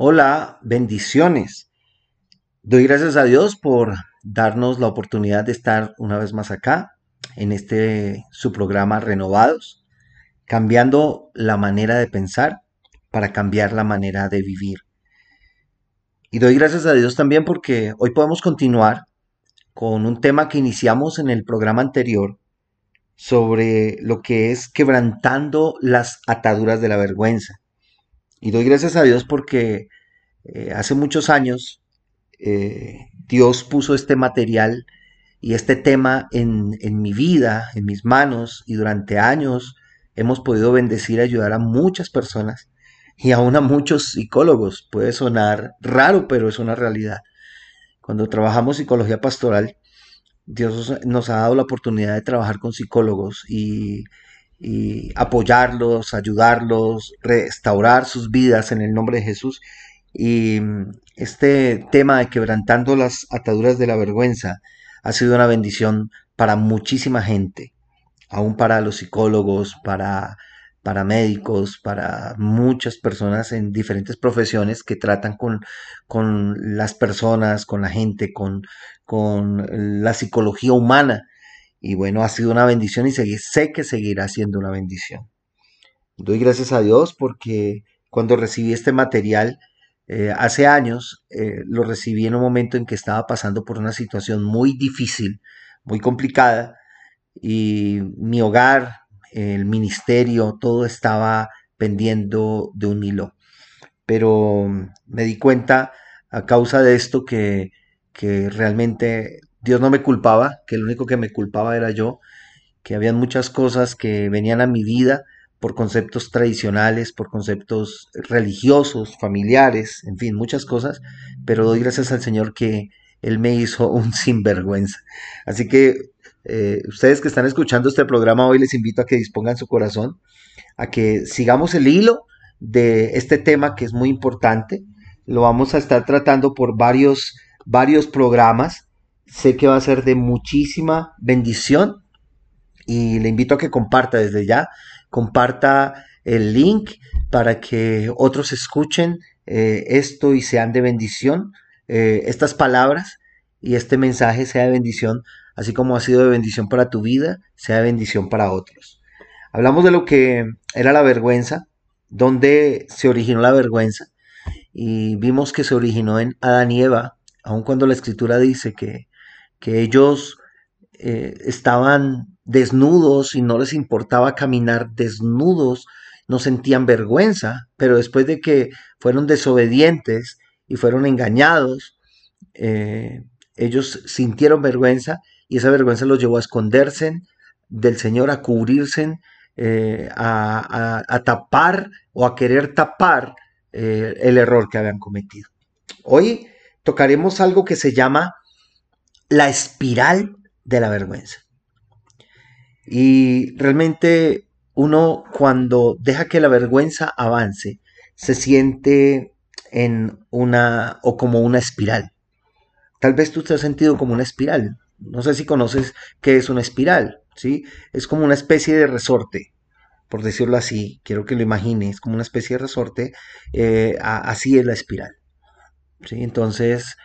Hola, bendiciones. Doy gracias a Dios por darnos la oportunidad de estar una vez más acá en este su programa Renovados, cambiando la manera de pensar para cambiar la manera de vivir. Y doy gracias a Dios también porque hoy podemos continuar con un tema que iniciamos en el programa anterior sobre lo que es quebrantando las ataduras de la vergüenza. Y doy gracias a Dios porque eh, hace muchos años eh, Dios puso este material y este tema en, en, mi vida, en mis manos, y durante años hemos podido bendecir y ayudar a muchas personas y aún a muchos psicólogos. Puede sonar raro, pero es una realidad. Cuando trabajamos psicología pastoral, Dios nos ha dado la oportunidad de trabajar con psicólogos y, apoyarlos, ayudarlos, restaurar sus vidas en el nombre de Jesús. Y mm, este tema de quebrantando las ataduras de la vergüenza ha sido una bendición para muchísima gente, aún para los psicólogos, para para médicos, para muchas personas en diferentes profesiones que tratan con, con las personas, con la gente, con, con la psicología humana. Y bueno, ha sido una bendición y sé que seguirá siendo una bendición. Doy gracias a Dios porque cuando recibí este material eh, hace años, eh, lo recibí en un momento en que estaba pasando por una situación muy difícil, muy complicada, y mi hogar, el ministerio, todo estaba pendiendo de un hilo. Pero me di cuenta a causa de esto que, que realmente Dios no me culpaba, que el único que me culpaba era yo, que habían muchas cosas que venían a mi vida por conceptos tradicionales, por conceptos religiosos, familiares, en fin, muchas cosas, pero doy gracias al Señor que Él me hizo un sinvergüenza. Así que eh, ustedes que están escuchando este programa hoy les invito a que dispongan su corazón, a que sigamos el hilo de este tema que es muy importante. Lo vamos a estar tratando por varios, varios programas. Sé que va a ser de muchísima bendición y le invito a que comparta desde ya, comparta el link para que otros escuchen eh, esto y sean de bendición, eh, estas palabras y este mensaje sea de bendición así como ha sido de bendición para tu vida, sea de bendición para otros. Hablamos de lo que era la vergüenza, dónde se originó la vergüenza, y vimos que se originó en Adán y Eva, aun cuando la escritura dice que, que ellos eh, estaban desnudos y no les importaba caminar desnudos, no sentían vergüenza, pero después de que fueron desobedientes y fueron engañados, eh, ellos sintieron vergüenza y esa vergüenza los llevó a esconderse del Señor, a cubrirse, eh, a, tapar o a querer tapar el error que habían cometido. Hoy tocaremos algo que se llama la espiral de la vergüenza. Y realmente uno cuando deja que la vergüenza avance, se siente en una o como una espiral. Tal vez tú te has sentido como una espiral. No sé si conoces qué es una espiral, ¿sí? Es como una especie de resorte, por decirlo así. Quiero que lo imagines, como una especie de resorte. Eh, así es la espiral. ¿Sí? Entonces,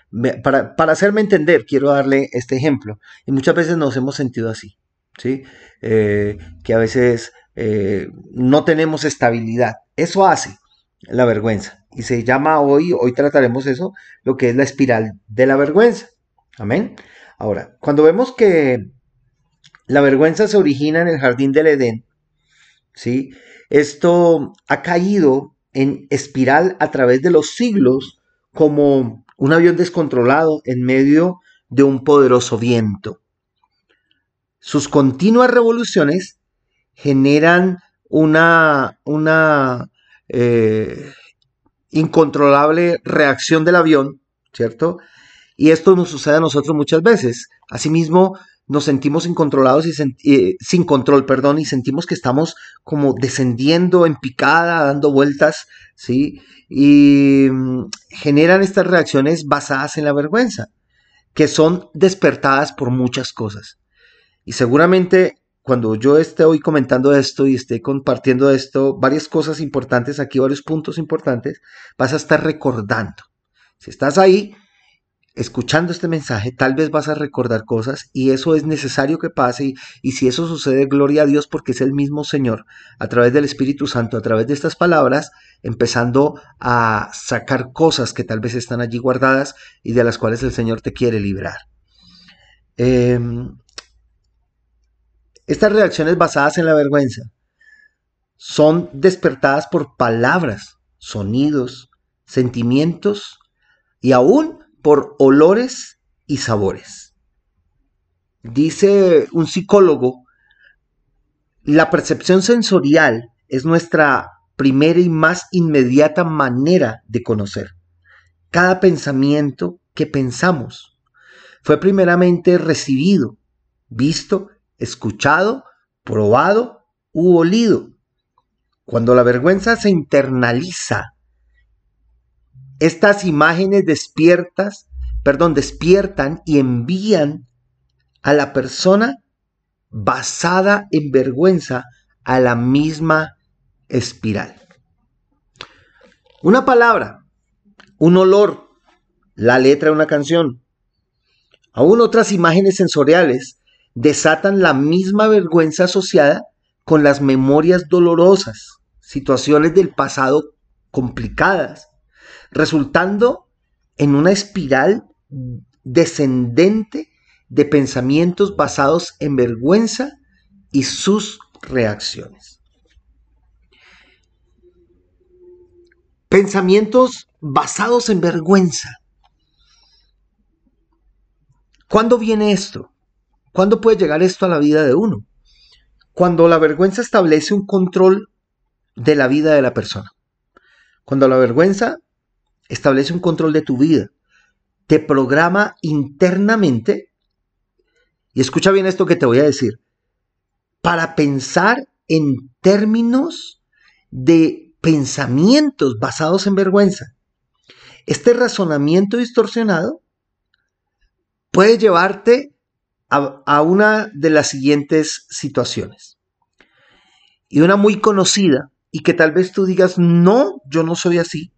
para, hacerme entender, quiero darle este ejemplo. Y muchas veces nos hemos sentido así, ¿sí? Eh, que a veces eh, no tenemos estabilidad. Eso hace la vergüenza. Y se llama hoy, hoy trataremos eso, lo que es la espiral de la vergüenza. Amén. Ahora, cuando vemos que la vergüenza se origina en el jardín del Edén, ¿sí? Esto ha caído en espiral a través de los siglos como un avión descontrolado en medio de un poderoso viento. Sus continuas revoluciones generan una, una eh, incontrolable reacción del avión, ¿cierto? Y esto nos sucede a nosotros muchas veces. Asimismo, nos sentimos incontrolados y eh, sin control, perdón, y sentimos que estamos como descendiendo en picada, dando vueltas, ¿sí? Y mm, generan estas reacciones basadas en la vergüenza, que son despertadas por muchas cosas. Y seguramente cuando yo esté hoy comentando esto y esté compartiendo esto, varias cosas importantes aquí, varios puntos importantes, vas a estar recordando. Si estás ahí escuchando este mensaje, tal vez vas a recordar cosas y eso es necesario que pase y, y, si eso sucede, gloria a Dios porque es el mismo Señor a través del Espíritu Santo, a través de estas palabras, empezando a sacar cosas que tal vez están allí guardadas y de las cuales el Señor te quiere librar. Eh, estas reacciones basadas en la vergüenza son despertadas por palabras, sonidos, sentimientos y aún por olores y sabores. Dice un psicólogo, la percepción sensorial es nuestra primera y más inmediata manera de conocer. Cada pensamiento que pensamos fue primeramente recibido, visto, escuchado, probado u olido. Cuando la vergüenza se internaliza, estas imágenes despiertas, perdón, despiertan y envían a la persona basada en vergüenza a la misma espiral. Una palabra, un olor, la letra de una canción, aún otras imágenes sensoriales desatan la misma vergüenza asociada con las memorias dolorosas, situaciones del pasado complicadas, resultando en una espiral descendente de pensamientos basados en vergüenza y sus reacciones. Pensamientos basados en vergüenza. ¿Cuándo viene esto? ¿Cuándo puede llegar esto a la vida de uno? Cuando la vergüenza establece un control de la vida de la persona. Cuando la vergüenza establece un control de tu vida, te programa internamente, y escucha bien esto que te voy a decir, para pensar en términos de pensamientos basados en vergüenza. Este razonamiento distorsionado puede llevarte a, una de las siguientes situaciones. Y una muy conocida, y que tal vez tú digas, no, yo no soy así.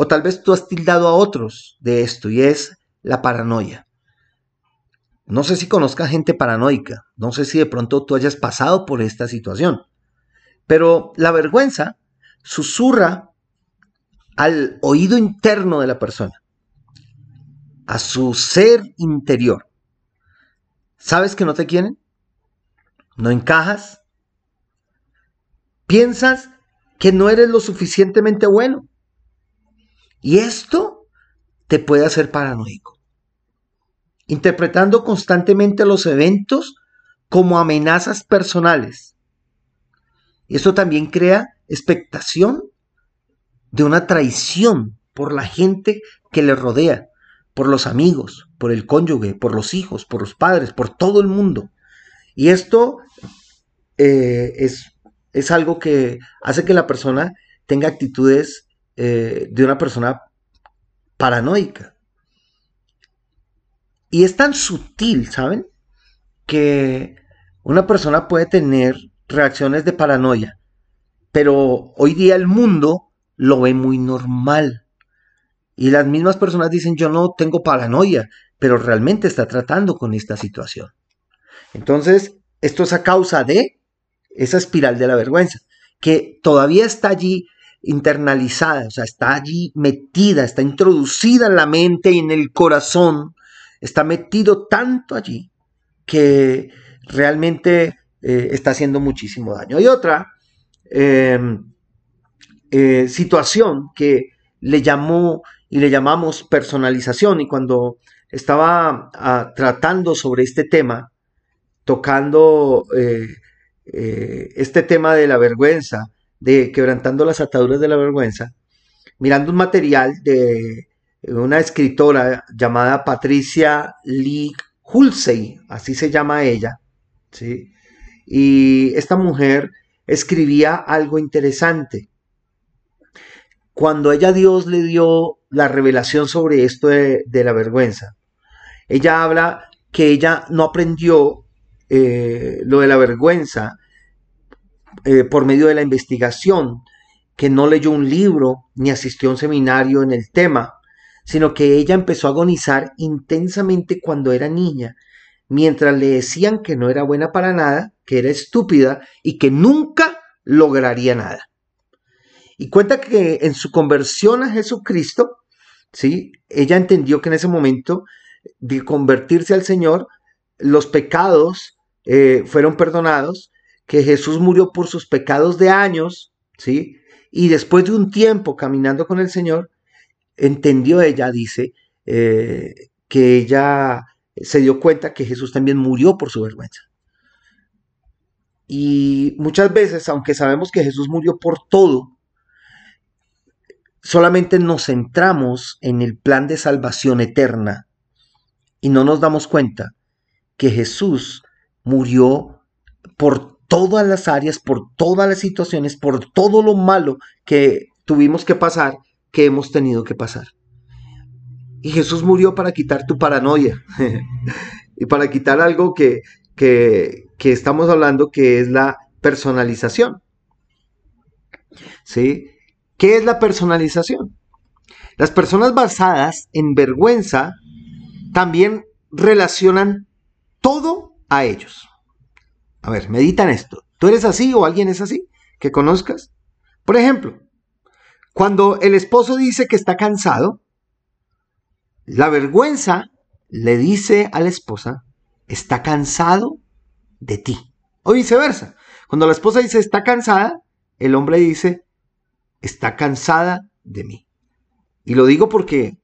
O tal vez tú has tildado a otros de esto, y es la paranoia. No sé si conozcas gente paranoica, no sé si de pronto tú hayas pasado por esta situación, pero la vergüenza susurra al oído interno de la persona, a su ser interior. ¿Sabes que no te quieren? ¿No encajas? ¿Piensas que no eres lo suficientemente bueno? Y esto te puede hacer paranoico. Interpretando constantemente los eventos como amenazas personales. Y esto también crea expectación de una traición por la gente que le rodea, por los amigos, por el cónyuge, por los hijos, por los padres, por todo el mundo. Y esto eh, es, es, algo que hace que la persona tenga actitudes eh, de una persona paranoica. Y es tan sutil, ¿saben? Que una persona puede tener reacciones de paranoia, pero hoy día el mundo lo ve muy normal. Y las mismas personas dicen, yo no tengo paranoia, pero realmente está tratando con esta situación. Entonces, esto es a causa de esa espiral de la vergüenza, que todavía está allí internalizada, o sea, está allí metida, está introducida en la mente y en el corazón, está metido tanto allí que realmente eh, está haciendo muchísimo daño. Hay otra em, eh, situación que le llamó y le llamamos personalización y cuando estaba ah, tratando sobre este tema, tocando eh, este tema de la vergüenza, de quebrantando las ataduras de la vergüenza, mirando un material de una escritora llamada Patricia Lee Hulsey, así se llama ella, ¿sí? y esta mujer escribía algo interesante. Cuando ella Dios le dio la revelación sobre esto de la vergüenza, ella habla que ella no aprendió eh, lo de la vergüenza eh, por medio de la investigación, que no leyó un libro ni asistió a un seminario en el tema, sino que ella empezó a agonizar intensamente cuando era niña, mientras le decían que no era buena para nada, que era estúpida y que nunca lograría nada. Y cuenta que en su conversión a Jesucristo, ¿sí? ella entendió que en ese momento de convertirse al Señor, los pecados eh, fueron perdonados, que Jesús murió por sus pecados de años, ¿sí? Y después de un tiempo caminando con el Señor, entendió ella, dice, eh, que ella se dio cuenta que Jesús también murió por su vergüenza. Y muchas veces, aunque sabemos que Jesús murió por todo, solamente nos centramos en el plan de salvación eterna y no nos damos cuenta que Jesús murió por todas las áreas, por todas las situaciones, por todo lo malo que tuvimos que pasar, que hemos tenido que pasar. Y Jesús murió para quitar tu paranoia y para quitar algo que, que, estamos hablando que es la personalización. ¿Sí? ¿Qué es la personalización? Las personas basadas en vergüenza también relacionan todo a ellos. A ver, meditan esto. ¿Tú eres así o alguien es así? Que conozcas. Por ejemplo, cuando el esposo dice que está cansado, la vergüenza le dice a la esposa, está cansado de ti. O viceversa. Cuando la esposa dice está cansada, el hombre dice, está cansada de mí. Y lo digo porque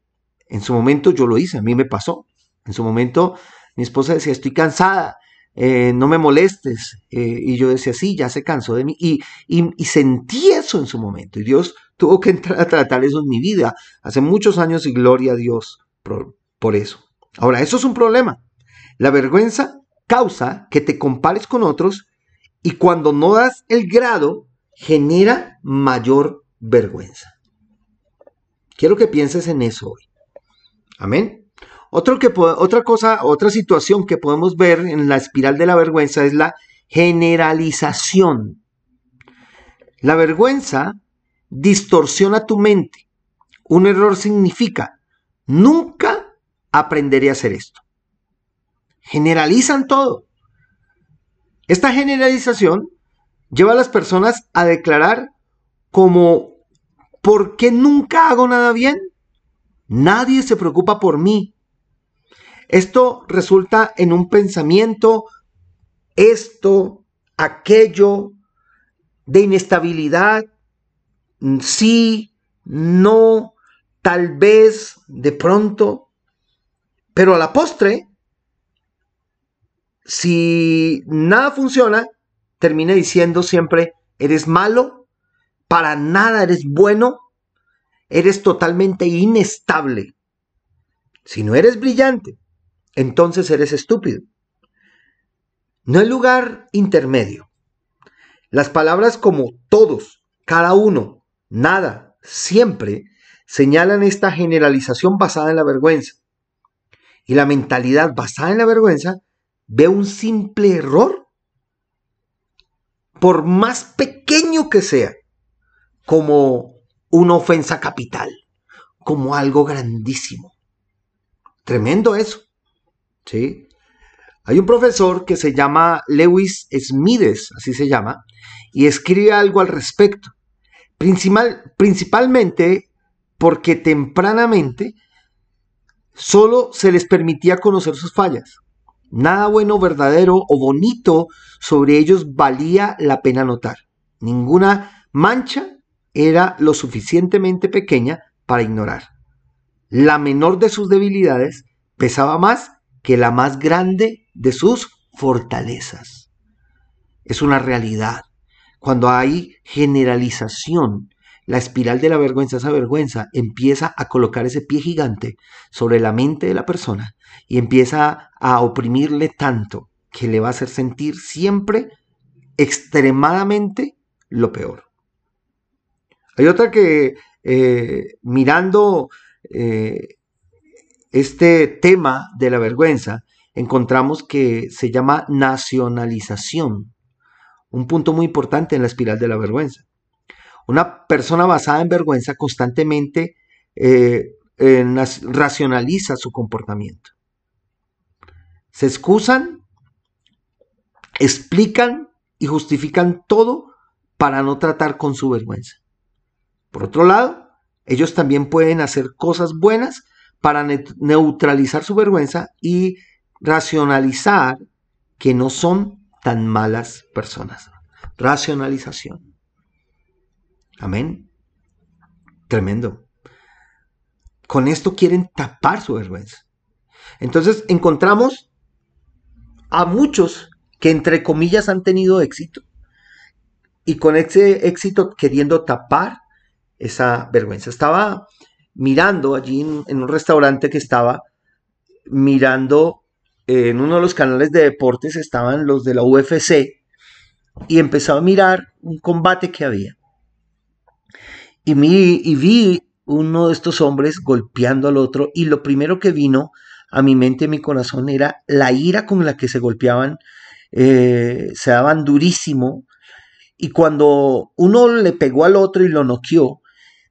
en su momento yo lo hice, a mí me pasó. En su momento mi esposa decía, estoy cansada, eh, no me molestes. Eh, y yo decía, sí, ya se cansó de mí. Y, y, sentí eso en su momento. Y Dios tuvo que entrar a tratar eso en mi vida hace muchos años y gloria a Dios por, por eso. Ahora, eso es un problema. La vergüenza causa que te compares con otros y cuando no das el grado, genera mayor vergüenza. Quiero que pienses en eso hoy. Amén otra cosa, otra situación que podemos ver en la espiral de la vergüenza es la generalización. La vergüenza distorsiona tu mente. Un error significa, nunca aprenderé a hacer esto. Generalizan todo. Esta generalización lleva a las personas a declarar como, ¿por qué nunca hago nada bien? Nadie se preocupa por mí. Esto resulta en un pensamiento, esto, aquello, de inestabilidad, mm, sí, no, tal vez, de pronto, pero a la postre, si nada funciona, termina diciendo siempre, eres malo, para nada eres bueno, eres totalmente inestable. Si no eres brillante, entonces eres estúpido. No hay lugar intermedio. Las palabras como todos, cada uno, nada, siempre, señalan esta generalización basada en la vergüenza. Y la mentalidad basada en la vergüenza ve un simple error, por más pequeño que sea, como una ofensa capital, como algo grandísimo. Tremendo eso. ¿Sí? Hay un profesor que se llama Lewis Smides, así se llama, y escribe algo al respecto. Principal, principalmente porque tempranamente solo se les permitía conocer sus fallas. Nada bueno, verdadero o bonito sobre ellos valía la pena notar. Ninguna mancha era lo suficientemente pequeña para ignorar. La menor de sus debilidades pesaba más que la más grande de sus fortalezas. Es una realidad. Cuando hay generalización, la espiral de la vergüenza, esa vergüenza, empieza a colocar ese pie gigante sobre la mente de la persona y empieza a oprimirle tanto que le va a hacer sentir siempre extremadamente lo peor. Hay otra que eh, mirando eh, este tema de la vergüenza, encontramos que se llama nacionalización, un punto muy importante en la espiral de la vergüenza. Una persona basada en vergüenza constantemente eh, racionaliza su comportamiento. Se excusan, explican y justifican todo para no tratar con su vergüenza. Por otro lado, ellos también pueden hacer cosas buenas para neutralizar su vergüenza y racionalizar que no son tan malas personas. Racionalización. Amén. Tremendo. Con esto quieren tapar su vergüenza. Entonces encontramos a muchos que entre comillas han tenido éxito y con ese éxito queriendo tapar esa vergüenza. Estaba mirando allí en, un restaurante que estaba mirando en uno de los canales de deportes estaban los de la UFC y empezaba a mirar un combate que había. Y, y vi uno de estos hombres golpeando al otro y lo primero que vino a mi mente y mi corazón era la ira con la que se golpeaban, eh, se daban durísimo y cuando uno le pegó al otro y lo noqueó,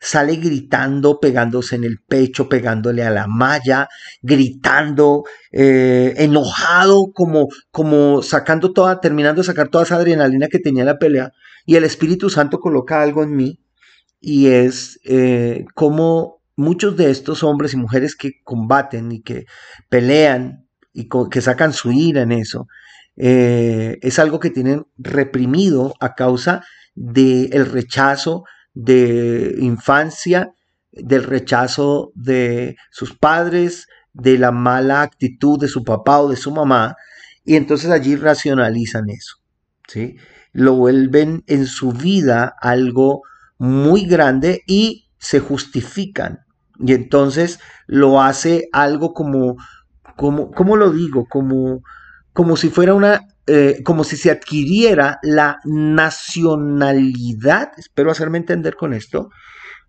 sale gritando, pegándose en el pecho, pegándole a la malla, gritando, eh, enojado, como, como sacando toda, terminando de sacar toda esa adrenalina que tenía la pelea. Y el Espíritu Santo coloca algo en mí y es eh, como muchos de estos hombres y mujeres que combaten y que pelean y que sacan su ira en eso, eh, es algo que tienen reprimido a causa del rechazo de infancia, del rechazo de sus padres, de la mala actitud de su papá o de su mamá, y entonces allí racionalizan eso, ¿sí? Lo vuelven en su vida algo muy grande y se justifican. Y entonces lo hace algo como, como, ¿cómo lo digo? Como, como si fuera una, eh, como si se adquiriera la nacionalidad, espero hacerme entender con esto,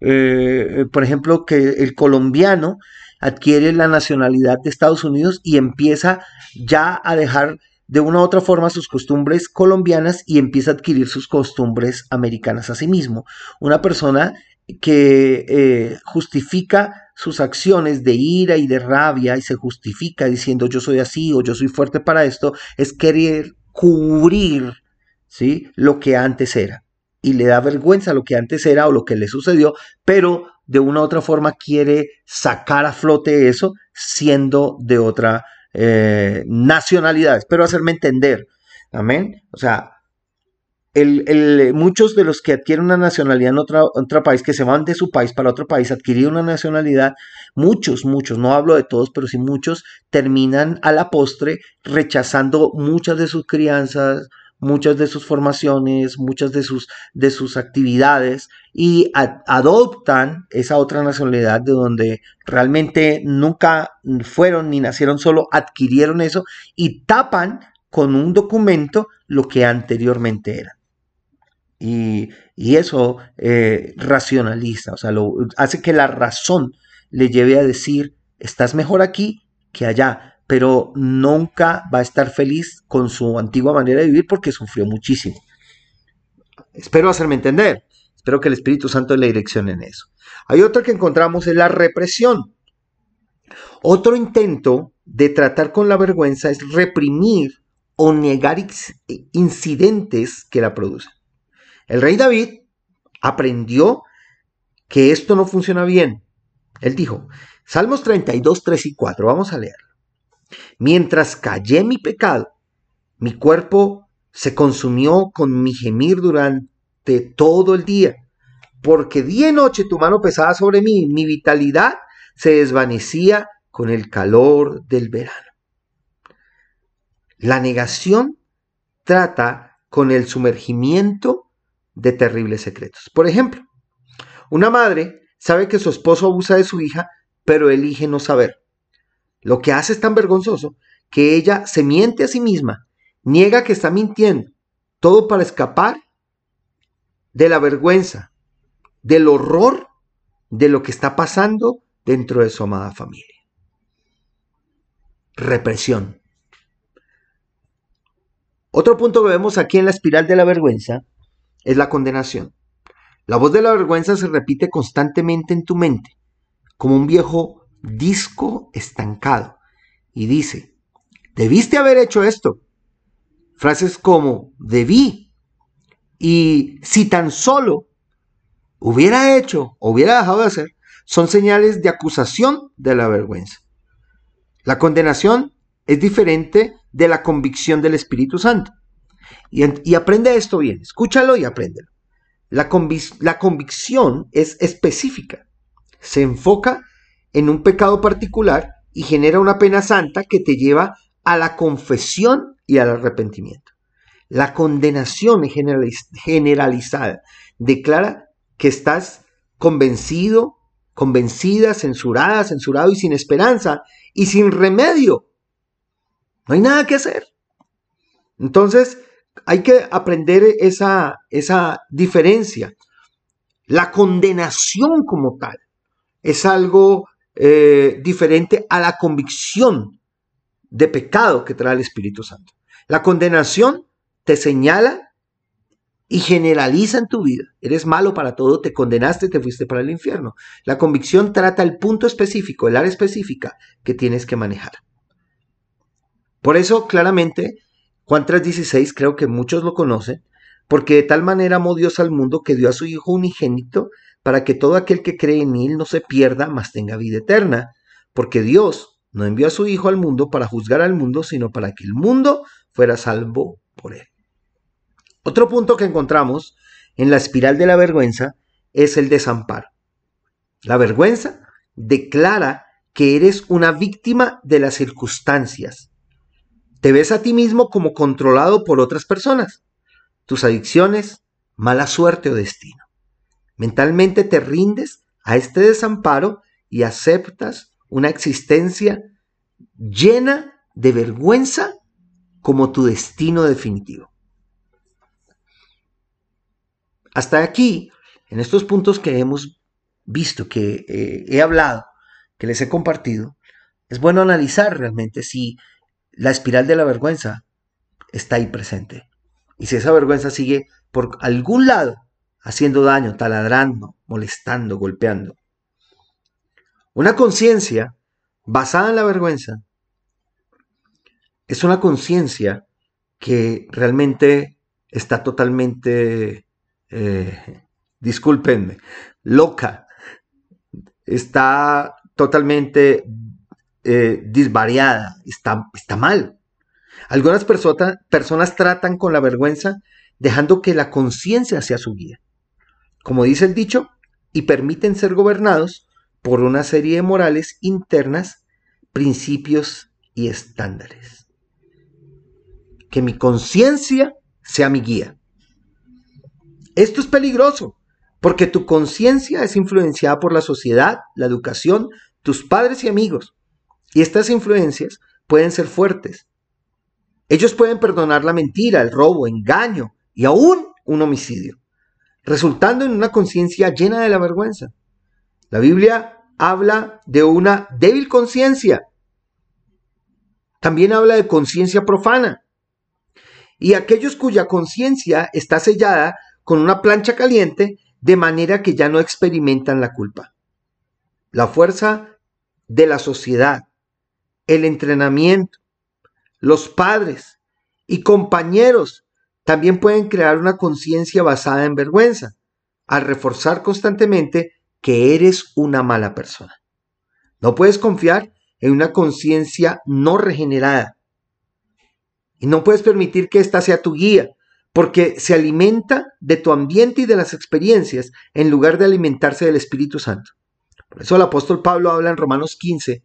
eh, por ejemplo, que el colombiano adquiere la nacionalidad de Estados Unidos y empieza ya a dejar de una u otra forma sus costumbres colombianas y empieza a adquirir sus costumbres americanas a sí mismo. Una persona que eh, justifica sus acciones de ira y de rabia y se justifica diciendo yo soy así o yo soy fuerte para esto, es querer cubrir ¿sí? lo que antes era. Y le da vergüenza lo que antes era o lo que le sucedió, pero de una u otra forma quiere sacar a flote eso siendo de otra eh, nacionalidad. Espero hacerme entender. Amén. O sea, muchos de los que adquieren una nacionalidad en otro país, que se van de su país para otro país, adquirir una nacionalidad, muchos, muchos, no hablo de todos, pero sí muchos, terminan a la postre rechazando muchas de sus crianzas, muchas de sus formaciones, muchas de sus, de sus actividades y adoptan esa otra nacionalidad de donde realmente nunca fueron ni nacieron, solo adquirieron eso y tapan con un documento lo que anteriormente era. Y, eso eh, racionaliza, o sea, hace que la razón le lleve a decir, estás mejor aquí que allá, pero nunca va a estar feliz con su antigua manera de vivir porque sufrió muchísimo. Espero hacerme entender, espero que el Espíritu Santo le direccione en eso. Hay otra que encontramos, es la represión. Otro intento de tratar con la vergüenza es reprimir o negar incidentes que la producen. El rey David aprendió que esto no funciona bien. Él dijo, Salmos 32, 3 y 4, vamos a leer. Mientras callé mi pecado, mi cuerpo se consumió con mi gemir durante todo el día, porque día y noche tu mano pesaba sobre mí, mi vitalidad se desvanecía con el calor del verano. La negación trata con el sumergimiento de terribles secretos. Por ejemplo, una madre sabe que su esposo abusa de su hija, pero elige no saber. Lo que hace es tan vergonzoso que ella se miente a sí misma, niega que está mintiendo, todo para escapar de la vergüenza, del horror de lo que está pasando dentro de su amada familia. Represión. Otro punto que vemos aquí en la espiral de la vergüenza es la condenación. La voz de la vergüenza se repite constantemente en tu mente, como un viejo disco estancado, y dice, debiste haber hecho esto. Frases como debí y si tan solo hubiera hecho o hubiera dejado de hacer, son señales de acusación de la vergüenza. La condenación es diferente de la convicción del Espíritu Santo. Y, aprende esto bien, escúchalo y apréndelo. La, la convicción es específica, se enfoca en un pecado particular y genera una pena santa que te lleva a la confesión y al arrepentimiento. La condenación generalizada declara que estás convencido, convencida, censurada, censurado y sin esperanza y sin remedio. No hay nada que hacer. Entonces, hay que aprender esa, esa diferencia. La condenación como tal es algo eh, diferente a la convicción de pecado que trae el Espíritu Santo. La condenación te señala y generaliza en tu vida. Eres malo para todo, te condenaste, te fuiste para el infierno. La convicción trata el punto específico, el área específica que tienes que manejar. Por eso, claramente, Juan 3:16 creo que muchos lo conocen, porque de tal manera amó Dios al mundo que dio a su Hijo unigénito para que todo aquel que cree en Él no se pierda, mas tenga vida eterna, porque Dios no envió a su Hijo al mundo para juzgar al mundo, sino para que el mundo fuera salvo por Él. Otro punto que encontramos en la espiral de la vergüenza es el desamparo. La vergüenza declara que eres una víctima de las circunstancias. Te ves a ti mismo como controlado por otras personas, tus adicciones, mala suerte o destino. Mentalmente te rindes a este desamparo y aceptas una existencia llena de vergüenza como tu destino definitivo. Hasta aquí, en estos puntos que hemos visto, que eh, he hablado, que les he compartido, es bueno analizar realmente si la espiral de la vergüenza está ahí presente. Y si esa vergüenza sigue por algún lado haciendo daño, taladrando, molestando, golpeando. Una conciencia basada en la vergüenza es una conciencia que realmente está totalmente eh, discúlpenme, loca, está totalmente eh, disvariada, está, está mal. Algunas personas tratan con la vergüenza dejando que la conciencia sea su guía. Como dice el dicho, y permiten ser gobernados por una serie de morales internas, principios y estándares. Que mi conciencia sea mi guía. Esto es peligroso, porque tu conciencia es influenciada por la sociedad, la educación, tus padres y amigos. Y estas influencias pueden ser fuertes. Ellos pueden perdonar la mentira, el robo, engaño y aún un homicidio, resultando en una conciencia llena de la vergüenza. La Biblia habla de una débil conciencia. También habla de conciencia profana. Y aquellos cuya conciencia está sellada con una plancha caliente de manera que ya no experimentan la culpa. La fuerza de la sociedad, el entrenamiento, los padres y compañeros también pueden crear una conciencia basada en vergüenza, al reforzar constantemente que eres una mala persona. No puedes confiar en una conciencia no regenerada. Y no puedes permitir que ésta sea tu guía, porque se alimenta de tu ambiente y de las experiencias en lugar de alimentarse del Espíritu Santo. Por eso el apóstol Pablo habla en Romanos 15,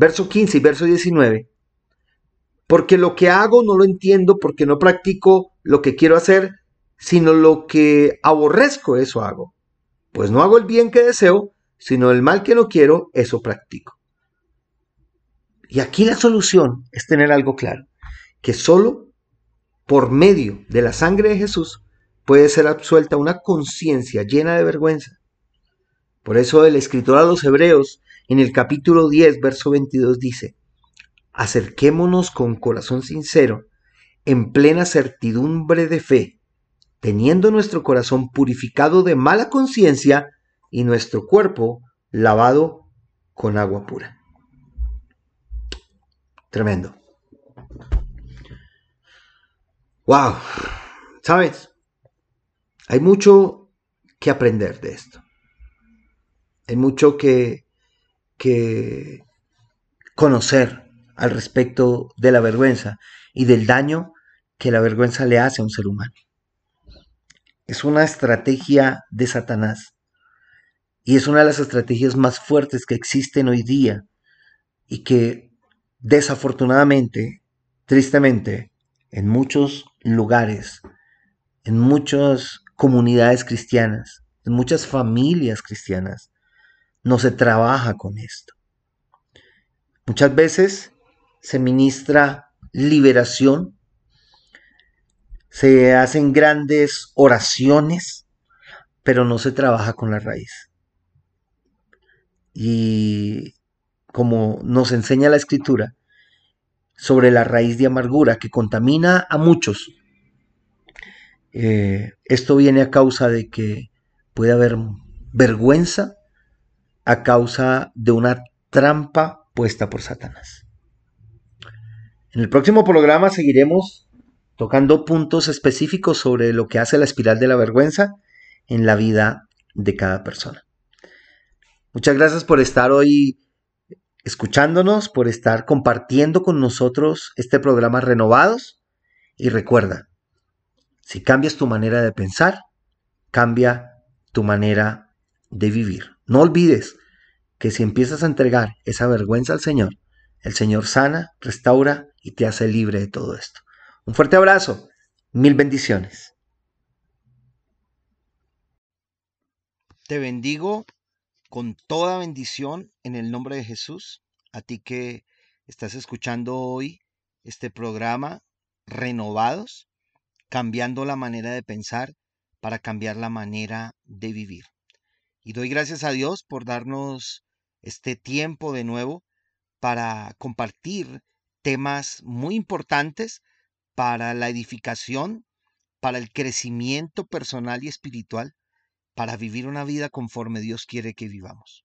verso 15 y verso 19, porque lo que hago no lo entiendo porque no practico lo que quiero hacer, sino lo que aborrezco, eso hago. Pues no hago el bien que deseo, sino el mal que no quiero, eso practico. Y aquí la solución es tener algo claro, que solo por medio de la sangre de Jesús, puede ser absuelta una conciencia llena de vergüenza. Por eso el escritor a los Hebreos, en el capítulo 10, verso 22, dice, acerquémonos con corazón sincero, en plena certidumbre de fe, teniendo nuestro corazón purificado de mala conciencia y nuestro cuerpo lavado con agua pura. Tremendo. Wow. ¿Sabes? Hay mucho que aprender de esto. Hay mucho que, que conocer al respecto de la vergüenza y del daño que la vergüenza le hace a un ser humano. Es una estrategia de Satanás y es una de las estrategias más fuertes que existen hoy día y que desafortunadamente, tristemente, en muchos lugares, en muchas comunidades cristianas, en muchas familias cristianas, no se trabaja con esto. Muchas veces se ministra liberación, se hacen grandes oraciones, pero no se trabaja con la raíz. Y como nos enseña la escritura, sobre la raíz de amargura que contamina a muchos. Eh, esto viene a causa de que puede haber vergüenza a causa de una trampa puesta por Satanás. En el próximo programa seguiremos tocando puntos específicos sobre lo que hace la espiral de la vergüenza en la vida de cada persona. Muchas gracias por estar hoy escuchándonos, por estar compartiendo con nosotros este programa Renovados. Y recuerda, si cambias tu manera de pensar, cambia tu manera de vivir. No olvides que si empiezas a entregar esa vergüenza al Señor, el Señor sana, restaura y te hace libre de todo esto. Un fuerte abrazo, mil bendiciones. Te bendigo con toda bendición en el nombre de Jesús. A ti que estás escuchando hoy este programa, renovados, cambiando la manera de pensar para cambiar la manera de vivir. Y doy gracias a Dios por darnos este tiempo de nuevo para compartir temas muy importantes para la edificación, para el crecimiento personal y espiritual para vivir una vida conforme Dios quiere que vivamos.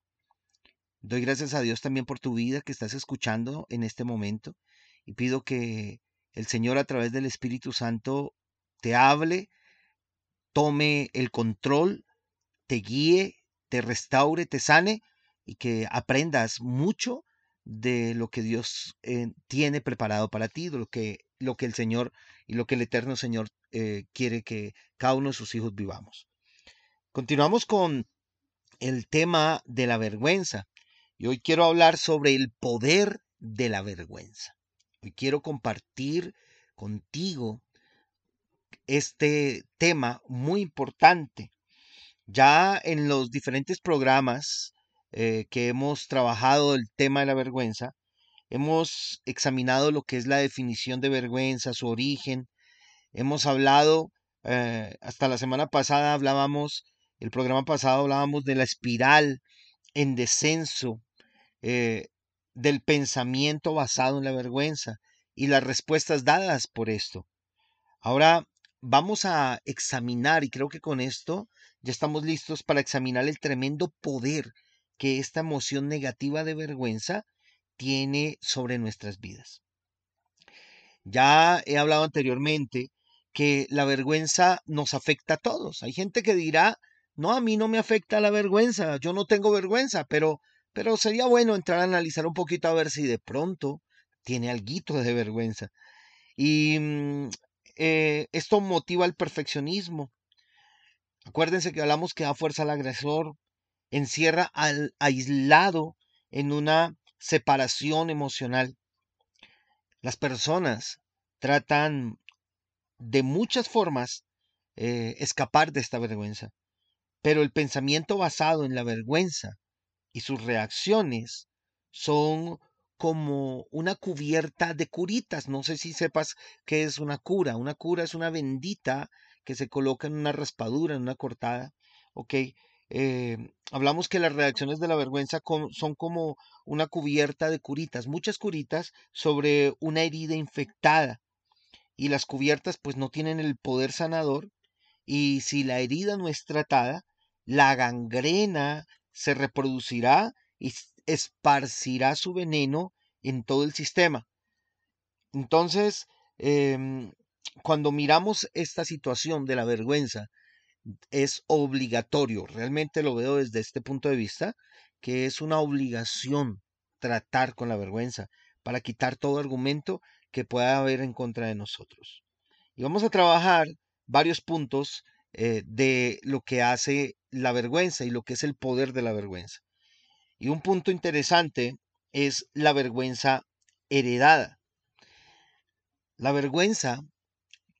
Doy gracias a Dios también por tu vida que estás escuchando en este momento y pido que el Señor a través del Espíritu Santo te hable, tome el control, te guíe, te restaure, te sane y que aprendas mucho de lo que Dios eh, tiene preparado para ti, de lo que, lo que el Señor y lo que el eterno Señor eh, quiere que cada uno de sus hijos vivamos. Continuamos con el tema de la vergüenza y hoy quiero hablar sobre el poder de la vergüenza. Hoy quiero compartir contigo este tema muy importante. Ya en los diferentes programas eh, que hemos trabajado el tema de la vergüenza, hemos examinado lo que es la definición de vergüenza, su origen. Hemos hablado, eh, hasta la semana pasada hablábamos el programa pasado hablábamos de la espiral en descenso eh, del pensamiento basado en la vergüenza y las respuestas dadas por esto. Ahora vamos a examinar, y creo que con esto ya estamos listos para examinar el tremendo poder que esta emoción negativa de vergüenza tiene sobre nuestras vidas. Ya he hablado anteriormente que la vergüenza nos afecta a todos. Hay gente que dirá no, a mí no me afecta la vergüenza, yo no tengo vergüenza, pero, pero sería bueno entrar a analizar un poquito a ver si de pronto tiene algo de vergüenza. Y mm, eh, esto motiva el perfeccionismo. Acuérdense que hablamos que da fuerza al agresor, encierra al aislado en una separación emocional. Las personas tratan de muchas formas eh, escapar de esta vergüenza. Pero el pensamiento basado en la vergüenza y sus reacciones son como una cubierta de curitas. No sé si sepas qué es una cura. Una cura es una bendita que se coloca en una raspadura, en una cortada. ¿Ok? Eh, hablamos que las reacciones de la vergüenza son como una cubierta de curitas, muchas curitas sobre una herida infectada. y las cubiertas pues no tienen el poder sanador y si la herida no es tratada, la gangrena se reproducirá y esparcirá su veneno en todo el sistema. Entonces, em, cuando miramos esta situación de la vergüenza, es obligatorio, realmente lo veo desde este punto de vista, que es una obligación tratar con la vergüenza para quitar todo argumento que pueda haber en contra de nosotros. Y vamos a trabajar varios puntos eh, de lo que hace la vergüenza y lo que es el poder de la vergüenza. Y un punto interesante es la vergüenza heredada. La vergüenza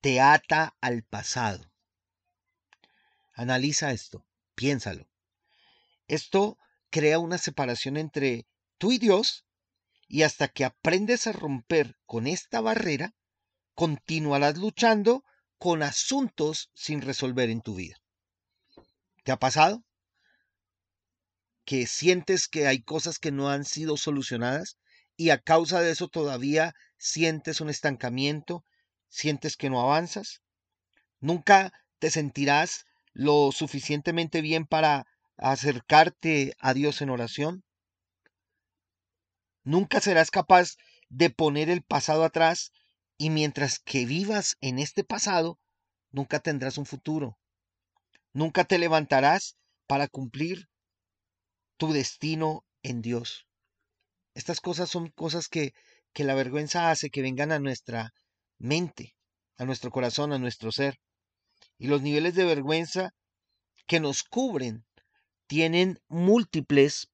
te ata al pasado. Analiza esto, piénsalo. Esto crea una separación entre tú y Dios y hasta que aprendes a romper con esta barrera, continuarás luchando con asuntos sin resolver en tu vida. ¿Te ha pasado? Que sientes que hay cosas que no han sido solucionadas y a causa de eso todavía sientes un estancamiento, sientes que no avanzas. Nunca te sentirás lo suficientemente bien para acercarte a Dios en oración. Nunca serás capaz de poner el pasado atrás y mientras que vivas en este pasado, nunca tendrás un futuro. Nunca te levantarás para cumplir tu destino en Dios. Estas cosas son cosas que, que la vergüenza hace que vengan a nuestra mente, a nuestro corazón, a nuestro ser. Y los niveles de vergüenza que nos cubren tienen múltiples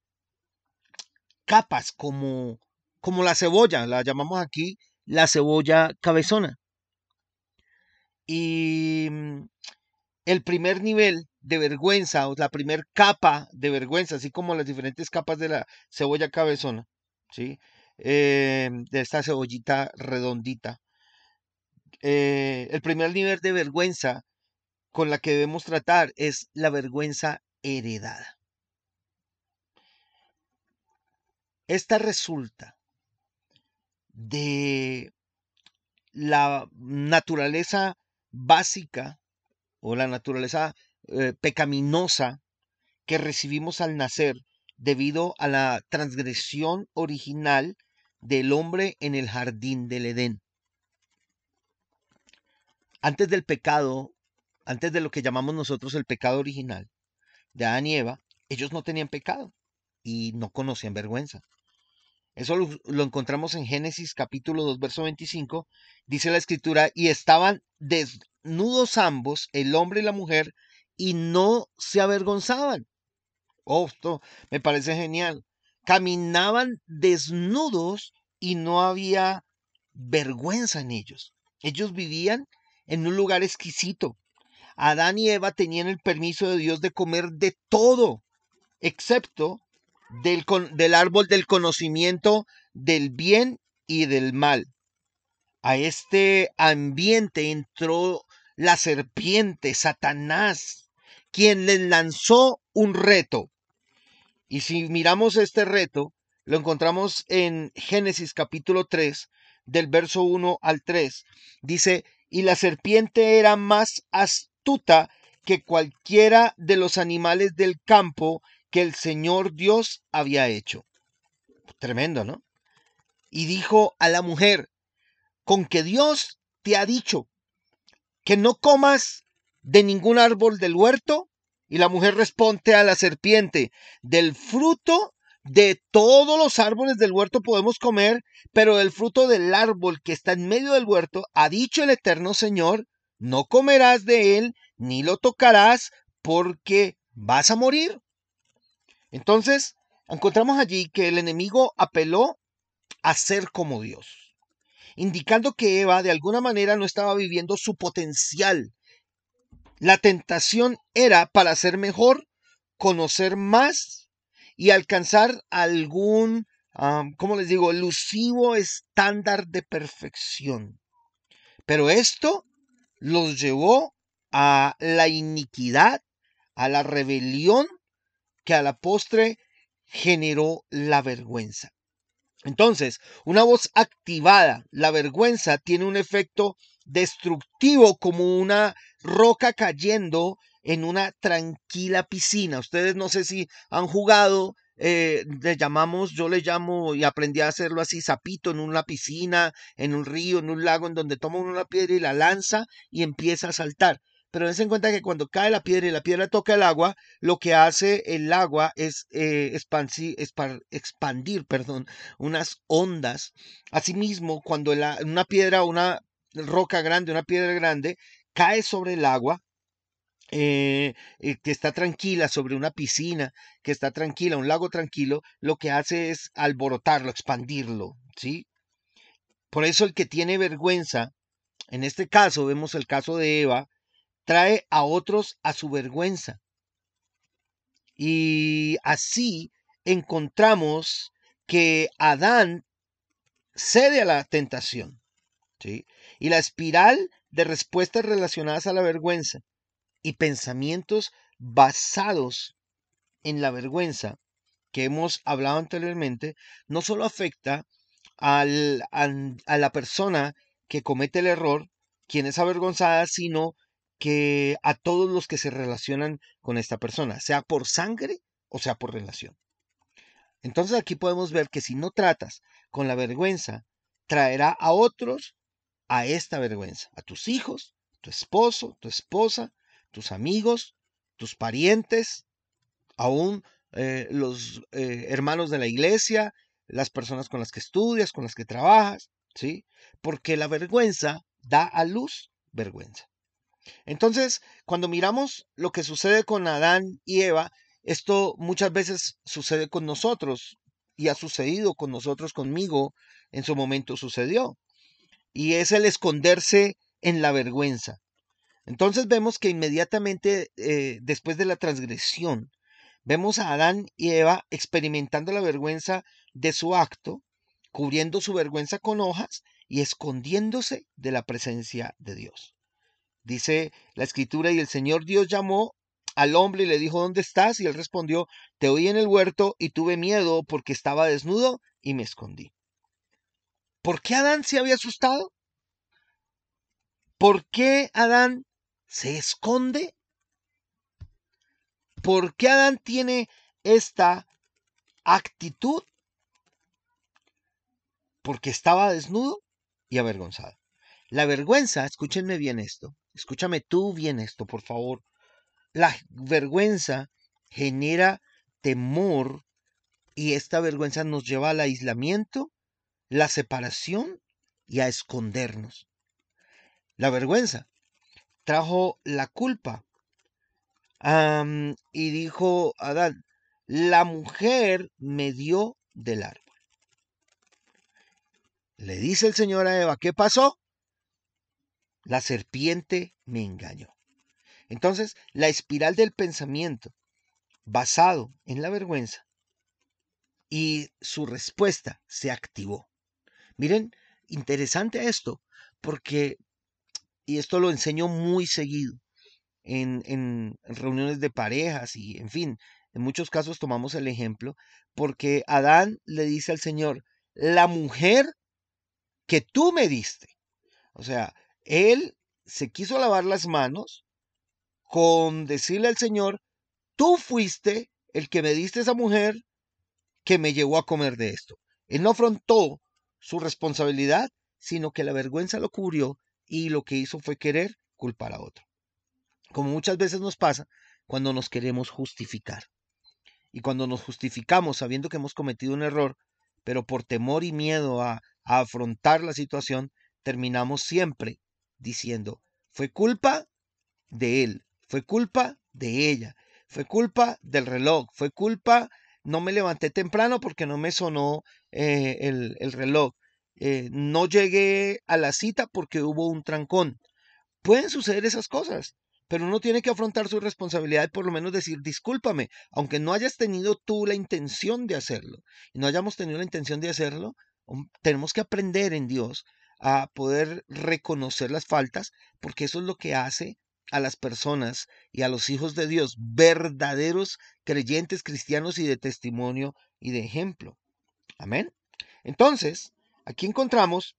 capas como, como la cebolla, la llamamos aquí la cebolla cabezona. Y mm, el primer nivel de vergüenza o la primer capa de vergüenza, así como las diferentes capas de la cebolla cabezona, ¿sí? Eh, de esta cebollita redondita. Eh, el primer nivel de vergüenza con la que debemos tratar es la vergüenza heredada. Esta resulta de la naturaleza básica o la naturaleza eh, pecaminosa que recibimos al nacer debido a la transgresión original del hombre en el jardín del Edén. Antes del pecado, antes de lo que llamamos nosotros el pecado original de Adán y Eva, ellos no tenían pecado y no conocían vergüenza. Eso lo, encontramos en Génesis capítulo 2, verso 25. Dice la escritura, y estaban desnudos ambos, el hombre y la mujer, y no se avergonzaban. Oh, esto me parece genial. Caminaban desnudos y no había vergüenza en ellos. Ellos vivían en un lugar exquisito. Adán y Eva tenían el permiso de Dios de comer de todo, excepto del, del árbol del conocimiento del bien y del mal. A este ambiente entró la serpiente, Satanás, quien les lanzó un reto. Y si miramos este reto, lo encontramos en Génesis capítulo 3, del verso 1 al 3. Dice, y la serpiente era más astuta que cualquiera de los animales del campo que el Señor Dios había hecho. Tremendo, ¿no? Y dijo a la mujer, con que Dios te ha dicho que no comas de ningún árbol del huerto. Y la mujer responde a la serpiente, del fruto de todos los árboles del huerto podemos comer, pero del fruto del árbol que está en medio del huerto, ha dicho el eterno Señor, no comerás de él, ni lo tocarás, porque vas a morir. Entonces, encontramos allí que el enemigo apeló a ser como Dios, indicando que Eva de alguna manera no estaba viviendo su potencial. La tentación era para ser mejor, conocer más y alcanzar algún, ¿cómo les digo?, elusivo estándar de perfección. Pero esto los llevó a la iniquidad, a la rebelión que a la postre generó la vergüenza. Entonces, una voz activada, la vergüenza tiene un efecto destructivo como una roca cayendo en una tranquila piscina. Ustedes no sé si han jugado, eh, le llamamos, yo le llamo y aprendí a hacerlo así, zapito en una piscina, en un río, en un lago, en donde toma una piedra y la lanza y empieza a saltar. Pero dense en cuenta que cuando cae la piedra y la piedra toca el agua, lo que hace el agua es eh, expandir perdón, unas ondas. Asimismo, cuando una piedra, una roca grande, una piedra grande, cae sobre el agua, eh, eh, que está tranquila sobre una piscina, que está tranquila, un lago tranquilo, lo que hace es alborotarlo, expandirlo, ¿sí? Por eso el que tiene vergüenza, en este caso vemos el caso de Eva, trae a otros a su vergüenza. Y así encontramos que Adán cede a la tentación, ¿sí? Y la espiral de respuestas relacionadas a la vergüenza y pensamientos basados en la vergüenza que hemos hablado anteriormente, no solo afecta a la persona que comete el error, quien es avergonzada, sino que a todos los que se relacionan con esta persona, sea por sangre o sea por relación. Entonces aquí podemos ver que si no tratas con la vergüenza, traerá a otros a esta vergüenza, a tus hijos, tu esposo, tu esposa, tus amigos, tus parientes, aún eh, los eh, hermanos de la iglesia, las personas con las que estudias, con las que trabajas, ¿sí? Porque la vergüenza da a luz vergüenza. Entonces, cuando miramos lo que sucede con Adán y Eva, esto muchas veces sucede con nosotros y ha sucedido con nosotros, conmigo, en su momento sucedió. Y es el esconderse en la vergüenza. Entonces vemos que inmediatamente eh, después de la transgresión, vemos a Adán y Eva experimentando la vergüenza de su acto, cubriendo su vergüenza con hojas y escondiéndose de la presencia de Dios. Dice la escritura, y el Señor Dios llamó al hombre y le dijo, ¿dónde estás? Y él respondió, te oí en el huerto y tuve miedo porque estaba desnudo y me escondí. ¿Por qué Adán se había asustado? ¿Por qué Adán se esconde? ¿Por qué Adán tiene esta actitud? Porque estaba desnudo y avergonzado. La vergüenza, escúchenme bien esto, escúchame tú bien esto, por favor. La vergüenza genera temor y esta vergüenza nos lleva al aislamiento, la separación y a escondernos. La vergüenza trajo la culpa. y dijo Adán, la mujer me dio del árbol. Le dice el Señor a Eva, ¿qué pasó? La serpiente me engañó. Entonces, la espiral del pensamiento basado en la vergüenza y su respuesta se activó. Miren, interesante esto, porque y esto lo enseño muy seguido en, reuniones de parejas y, en fin, en muchos casos tomamos el ejemplo, porque Adán le dice al Señor, la mujer que tú me diste. O sea, él se quiso lavar las manos con decirle al Señor, tú fuiste el que me diste esa mujer que me llevó a comer de esto. Él no afrontó su responsabilidad, sino que la vergüenza lo cubrió y lo que hizo fue querer culpar a otro. Como muchas veces nos pasa cuando nos queremos justificar. Y cuando nos justificamos sabiendo que hemos cometido un error, pero por temor y miedo a, a afrontar la situación, terminamos siempre diciendo, fue culpa de él, fue culpa de ella, fue culpa del reloj, fue culpa, no me levanté temprano porque no me sonó eh, el, el reloj, eh, no llegué a la cita porque hubo un trancón. Pueden suceder esas cosas, pero uno tiene que afrontar su responsabilidad y por lo menos decir, discúlpame, aunque no hayas tenido tú la intención de hacerlo y no hayamos tenido la intención de hacerlo, um, tenemos que aprender en Dios a poder reconocer las faltas, porque eso es lo que hace a las personas y a los hijos de Dios verdaderos creyentes cristianos y de testimonio y de ejemplo. Amén. Entonces, Aquí encontramos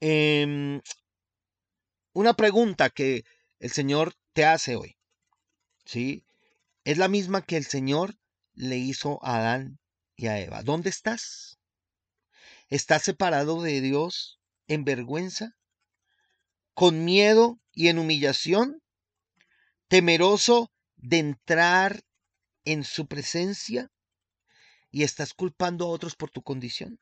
em, una pregunta que el Señor te hace hoy. ¿Sí? Es la misma que el Señor le hizo a Adán y a Eva. ¿Dónde estás? ¿Estás separado de Dios en vergüenza? ¿Con miedo y en humillación? ¿Temeroso de entrar en su presencia? ¿Y estás culpando a otros por tu condición?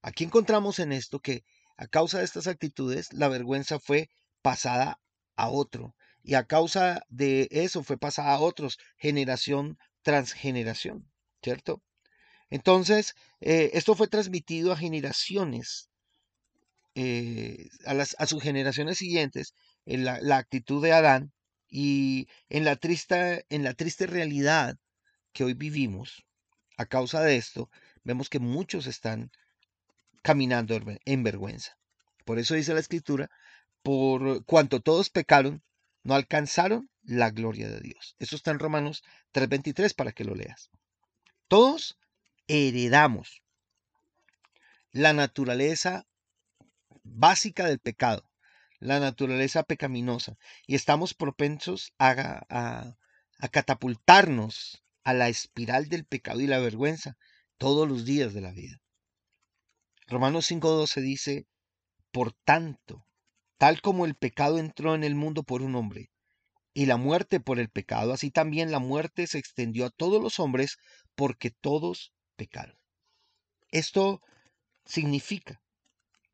Aquí encontramos en esto que a causa de estas actitudes la vergüenza fue pasada a otro y a causa de eso fue pasada a otros, generación tras generación, ¿cierto? Entonces, eh, esto fue transmitido a generaciones, eh, a, sus generaciones siguientes, en la, la, actitud de Adán y en la, triste, en la triste realidad que hoy vivimos, a causa de esto, vemos que muchos están caminando en vergüenza. Por eso dice la escritura, por cuanto todos pecaron, no alcanzaron la gloria de Dios. Eso está en Romanos 3:23 para que lo leas. Todos heredamos la naturaleza básica del pecado, la naturaleza pecaminosa, y estamos propensos a, a catapultarnos a la espiral del pecado y la vergüenza todos los días de la vida. Romanos 5:12 dice, por tanto, Tal como el pecado entró en el mundo por un hombre, y la muerte por el pecado, así también la muerte se extendió a todos los hombres porque todos pecaron. Esto significa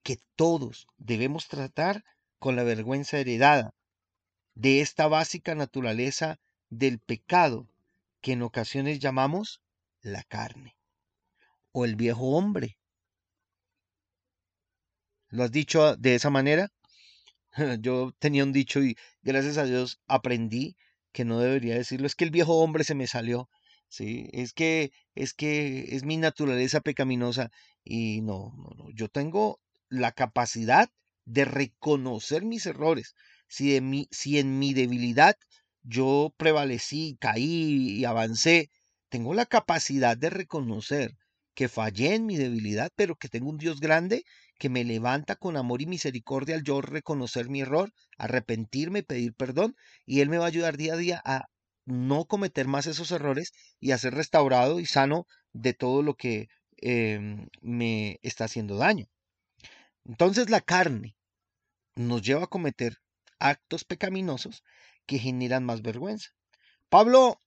que todos debemos tratar con la vergüenza heredada de esta básica naturaleza del pecado que en ocasiones llamamos la carne o el viejo hombre. ¿Lo has dicho de esa manera? Yo tenía un dicho y gracias a Dios aprendí que no debería decirlo. Es que el viejo hombre se me salió. Sí, es que es que es mi naturaleza pecaminosa y no, no, no. Yo tengo la capacidad de reconocer mis errores. Si, de mi, si en mi debilidad yo prevalecí, caí y avancé, tengo la capacidad de reconocer que fallé en mi debilidad, pero que tengo un Dios grande que me levanta con amor y misericordia al yo reconocer mi error, arrepentirme pedir perdón, y Él me va a ayudar día a día a no cometer más esos errores y a ser restaurado y sano de todo lo que em, me está haciendo daño. Entonces la carne nos lleva a cometer actos pecaminosos que generan más vergüenza. Pablo,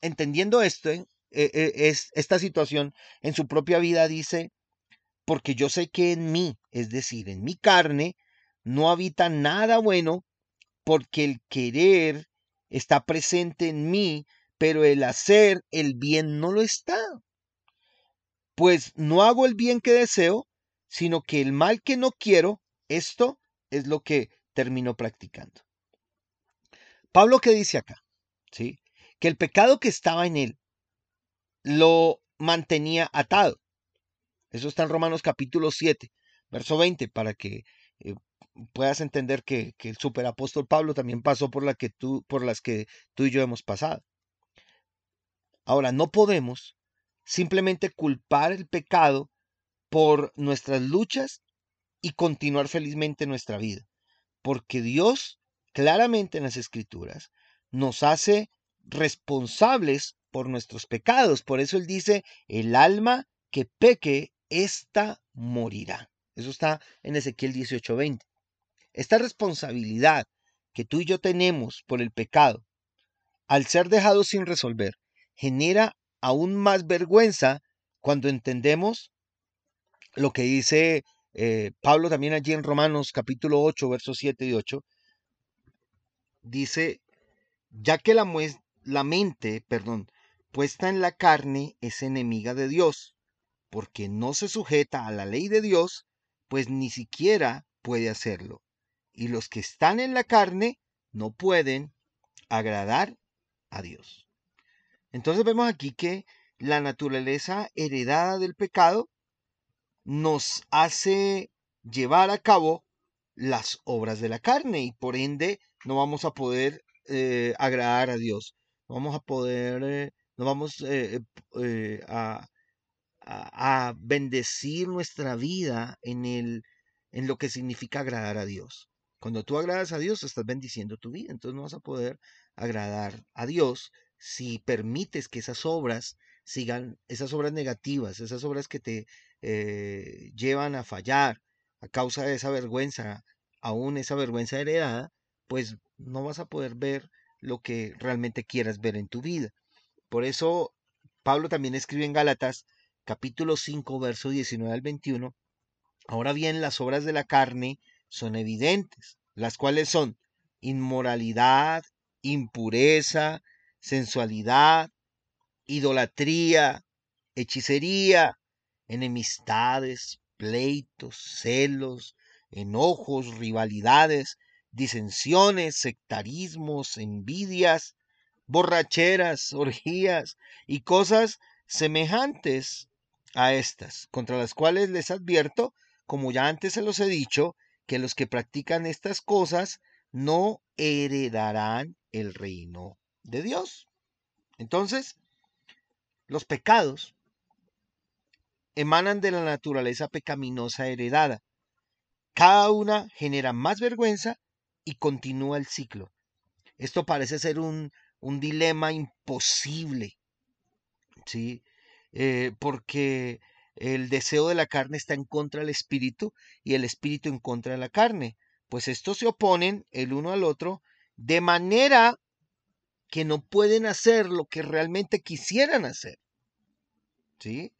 entendiendo esto, eh, eh, es, esta situación en su propia vida, dice, porque yo sé que en mí, es decir, en mi carne, no habita nada bueno, porque el querer está presente en mí, pero el hacer el bien no lo está. Pues no hago el bien que deseo, sino que el mal que no quiero, esto es lo que termino practicando. Pablo qué dice acá, ¿sí? Que el pecado que estaba en él lo mantenía atado. Eso está en Romanos capítulo 7, verso 20, para que eh, puedas entender que, el superapóstol Pablo también pasó por, la que tú, por las que tú y yo hemos pasado. Ahora, no podemos simplemente culpar el pecado por nuestras luchas y continuar felizmente nuestra vida, porque Dios claramente en las escrituras nos hace responsables por nuestros pecados. Por eso Él dice, el alma que peque esta morirá. Eso está en Ezequiel 18:20. Esta responsabilidad que tú y yo tenemos por el pecado, al ser dejados sin resolver, genera aún más vergüenza cuando entendemos lo que dice eh, Pablo también allí en Romanos capítulo 8, versos 7 y 8. Dice, ya que la, la mente, perdón, puesta en la carne es enemiga de Dios, porque no se sujeta a la ley de Dios, pues ni siquiera puede hacerlo. Y los que están en la carne no pueden agradar a Dios. Entonces vemos aquí que la naturaleza heredada del pecado nos hace llevar a cabo las obras de la carne y por ende no vamos a poder eh, agradar a Dios. No vamos a poder, eh, no vamos eh, a, a, bendecir nuestra vida en el, en lo que significa agradar a Dios. Cuando tú agradas a Dios, estás bendiciendo tu vida. Entonces no vas a poder agradar a Dios si permites que esas obras sigan, esas obras negativas, esas obras que te eh, llevan a fallar a causa de esa vergüenza, aún esa vergüenza heredada, pues no vas a poder ver lo que realmente quieras ver en tu vida. Por eso Pablo también escribe en Gálatas capítulo 5, verso 19 al 21, ahora bien las obras de la carne son evidentes, las cuales son inmoralidad, impureza, sensualidad, idolatría, hechicería, enemistades, pleitos, celos, enojos, rivalidades, disensiones, sectarismos, envidias, borracheras, orgías y cosas semejantes a estas, contra las cuales les advierto, como ya antes se los he dicho, que los que practican estas cosas no heredarán el reino de Dios. Entonces, los pecados emanan de la naturaleza pecaminosa heredada. Cada una genera más vergüenza y continúa el ciclo. Esto parece ser un, un dilema imposible, ¿sí? Eh, porque el deseo de la carne está en contra del espíritu y el espíritu en contra de la carne. Pues estos se oponen el uno al otro de manera que no pueden hacer lo que realmente quisieran hacer. ¿Sí?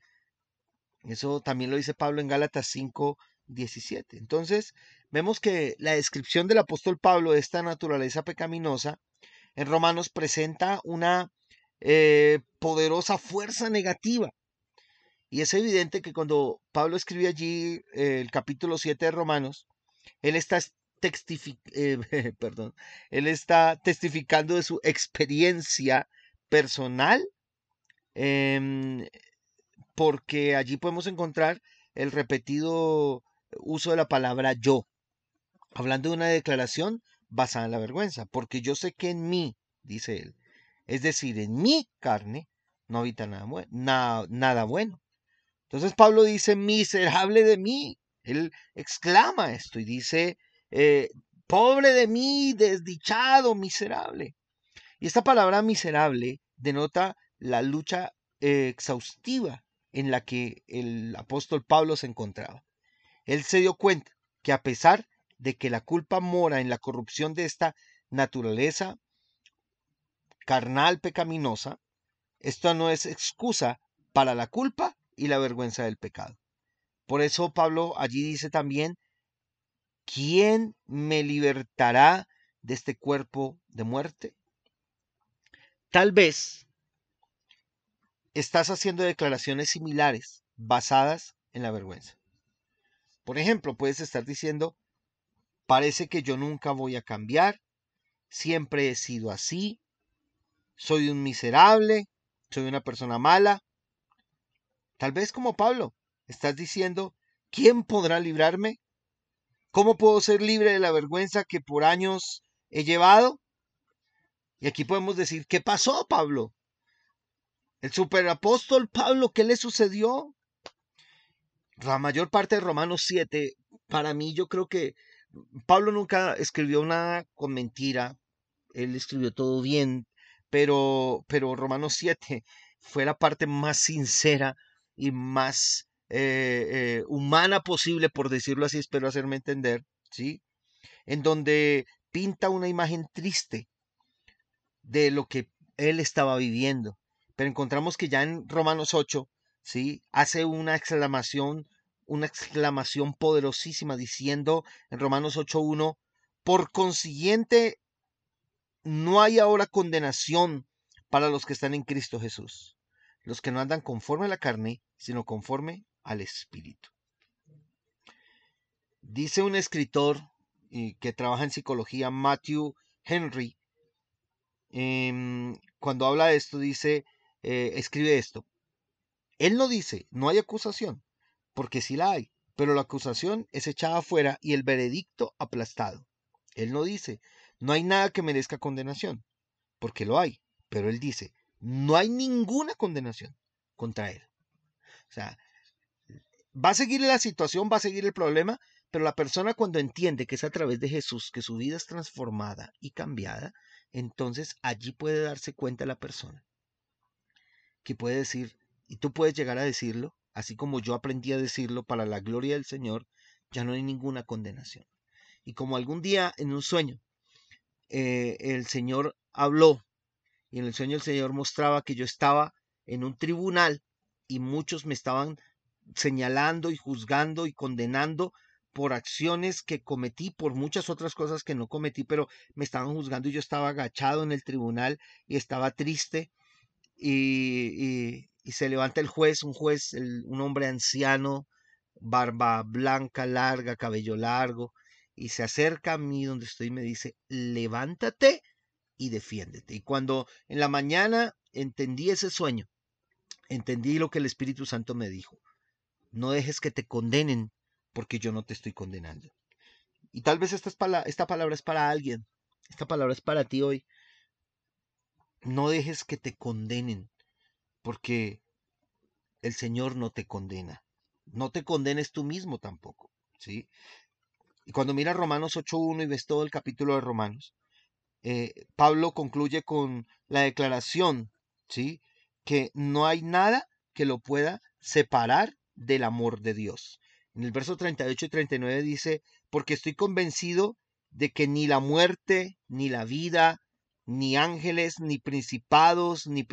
Eso también lo dice Pablo en Gálatas 5, 17. Entonces, vemos que la descripción del apóstol Pablo de esta naturaleza pecaminosa en Romanos presenta una eh, poderosa fuerza negativa. Y es evidente que cuando Pablo escribe allí eh, el capítulo 7 de Romanos, él está, eh, él está testificando de su experiencia personal, em, porque allí podemos encontrar el repetido uso de la palabra yo, hablando de una declaración basada en la vergüenza, porque yo sé que en mí, dice él, es decir, en mi carne, no habita nada, bueno, nada, bueno. Entonces Pablo dice, miserable de mí. Él exclama esto y dice, eh, pobre de mí, desdichado, miserable. Y esta palabra miserable denota la lucha eh, exhaustiva en la que el apóstol Pablo se encontraba. Él se dio cuenta que a pesar de que la culpa mora en la corrupción de esta naturaleza carnal pecaminosa, esto no es excusa para la culpa y la vergüenza del pecado. Por eso Pablo allí dice también, ¿quién me libertará de este cuerpo de muerte? Tal vez estás haciendo declaraciones similares basadas en la vergüenza. Por ejemplo, puedes estar diciendo, Parece que yo nunca voy a cambiar. Siempre he sido así. Soy un miserable. Soy una persona mala. Tal vez como Pablo, estás diciendo, ¿quién podrá librarme? ¿Cómo puedo ser libre de la vergüenza que por años he llevado? Y aquí podemos decir, ¿qué pasó, Pablo? El superapóstol Pablo, ¿qué le sucedió? La mayor parte de Romanos 7, para mí yo creo que Pablo nunca escribió nada con mentira, él escribió todo bien, pero, pero Romanos 7 fue la parte más sincera y más eh, eh, humana posible, por decirlo así, espero hacerme entender, ¿sí? En donde pinta una imagen triste de lo que él estaba viviendo. Pero encontramos que ya en Romanos 8, ¿sí? Hace una exclamación una exclamación poderosísima diciendo en Romanos 8.1, por consiguiente, no hay ahora condenación para los que están en Cristo Jesús, los que no andan conforme a la carne, sino conforme al Espíritu. Dice un escritor que trabaja en psicología, Matthew Henry, em, cuando habla de esto, dice, eh, escribe esto. Él no dice, no hay acusación, porque sí la hay, pero la acusación es echada afuera y el veredicto aplastado. Él no dice, no hay nada que merezca condenación, porque lo hay, pero él dice, no hay ninguna condenación contra él. O sea, va a seguir la situación, va a seguir el problema, Pero la persona cuando entiende que es a través de Jesús que su vida es transformada y cambiada, entonces allí puede darse cuenta la persona que puede decir, y tú puedes llegar a decirlo, así como yo aprendí a decirlo para la gloria del Señor, ya no hay ninguna condenación. Y como algún día en un sueño eh, el Señor habló y en el sueño el Señor mostraba que yo estaba en un tribunal y muchos me estaban señalando y juzgando y condenando por acciones que cometí, por muchas otras cosas que no cometí, pero me estaban juzgando y yo estaba agachado en el tribunal y estaba triste y, se levanta el juez, un juez, un hombre anciano, barba blanca, larga, cabello largo, y se acerca a mí donde estoy y me dice, levántate y defiéndete. Y cuando en la mañana entendí ese sueño, entendí lo que el Espíritu Santo me dijo. No dejes que te condenen porque yo no te estoy condenando. Y tal vez esta, esta palabra es para alguien, esta palabra es para ti hoy. No dejes que te condenen porque el Señor no te condena. No te condenes tú mismo tampoco, ¿sí? Y cuando miras Romanos 8.1 y ves todo el capítulo de Romanos, eh, Pablo concluye con la declaración, ¿sí? Que no hay nada que lo pueda separar del amor de Dios. En el verso 38 y 39 dice, porque estoy convencido de que ni la muerte, ni la vida, ni ángeles, ni principados, ni,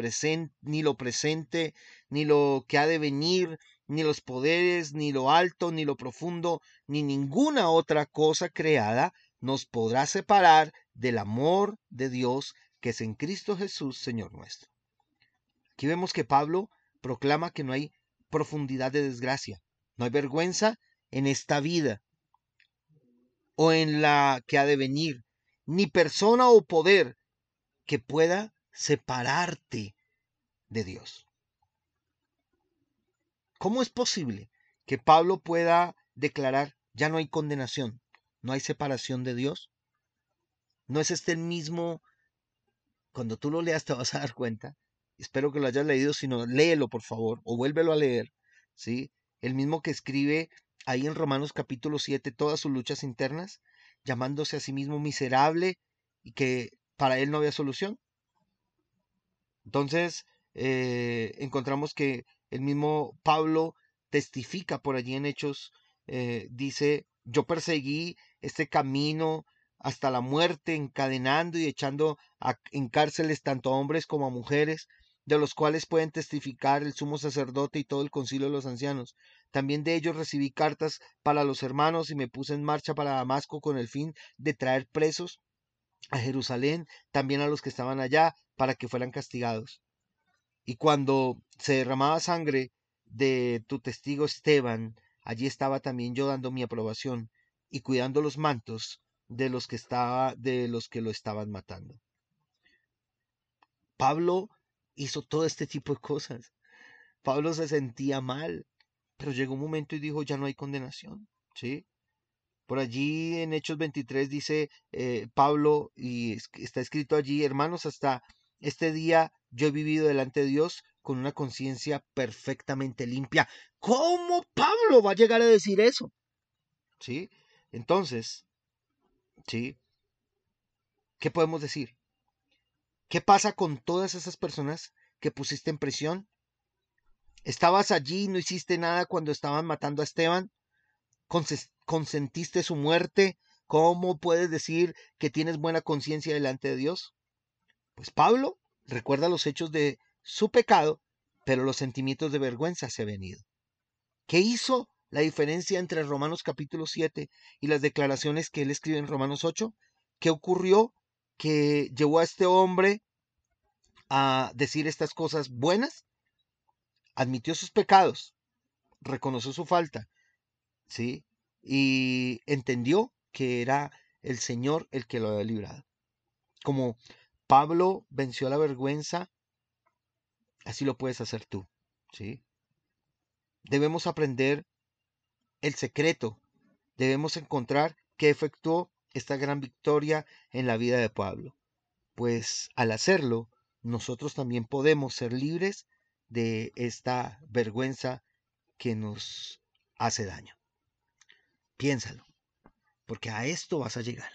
ni lo presente, ni lo que ha de venir, ni los poderes, ni lo alto, ni lo profundo, ni ninguna otra cosa creada nos podrá separar del amor de Dios que es en Cristo Jesús, Señor nuestro. Aquí vemos que Pablo proclama que no hay profundidad de desgracia, no hay vergüenza en esta vida o en la que ha de venir, ni persona o poder que pueda separarte de Dios. ¿Cómo es posible que Pablo pueda declarar, ya no hay condenación, no hay separación de Dios? ¿No es este el mismo? Cuando tú lo leas te vas a dar cuenta. Espero que lo hayas leído, si no, léelo por favor o vuélvelo a leer. ¿sí? El mismo que escribe ahí en Romanos capítulo 7 todas sus luchas internas, llamándose a sí mismo miserable y que para él no había solución. Entonces, eh, encontramos que el mismo Pablo testifica por allí en Hechos, eh, dice, yo perseguí este camino hasta la muerte, encadenando y echando en cárceles tanto a hombres como a mujeres, de los cuales pueden testificar el sumo sacerdote y todo el concilio de los ancianos. También de ellos recibí cartas para los hermanos y me puse en marcha para Damasco con el fin de traer presos a Jerusalén, también a los que estaban allá, para que fueran castigados. Y cuando se derramaba sangre de tu testigo Esteban, allí estaba también yo dando mi aprobación y cuidando los mantos de los que estaba de los que lo estaban matando. Pablo hizo todo este tipo de cosas. Pablo se sentía mal, pero llegó un momento y dijo, ya no hay condenación, ¿sí? Por allí en Hechos 23 dice eh, Pablo, y está escrito allí, hermanos, hasta este día yo he vivido delante de Dios con una conciencia perfectamente limpia. ¿Cómo Pablo va a llegar a decir eso? ¿Sí? Entonces, ¿sí? ¿Qué podemos decir? ¿Qué pasa con todas esas personas que pusiste en prisión? ¿Estabas allí y no hiciste nada cuando estaban matando a Esteban? Consentiste su muerte, ¿cómo puedes decir que tienes buena conciencia delante de Dios? Pues Pablo recuerda los hechos de su pecado, pero los sentimientos de vergüenza se han ido. ¿Qué hizo la diferencia entre Romanos capítulo 7 y las declaraciones que él escribe en Romanos 8? ¿Qué ocurrió que llevó a este hombre a decir estas cosas buenas? Admitió sus pecados, reconoció su falta, ¿sí? Y entendió que era el Señor el que lo había librado. Como Pablo venció la vergüenza, así lo puedes hacer tú, ¿sí? Debemos aprender el secreto, debemos encontrar qué efectuó esta gran victoria en la vida de Pablo. Pues al hacerlo, nosotros también podemos ser libres de esta vergüenza que nos hace daño. Piénsalo. porque a esto vas a llegar.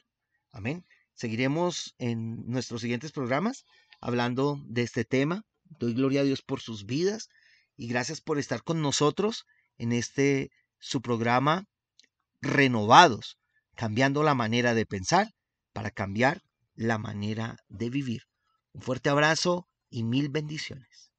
Amén. Seguiremos en nuestros siguientes programas hablando de este tema. Doy gloria a Dios por sus vidas y gracias por estar con nosotros en este su programa Renovados, cambiando la manera de pensar para cambiar la manera de vivir. Un fuerte abrazo y mil bendiciones.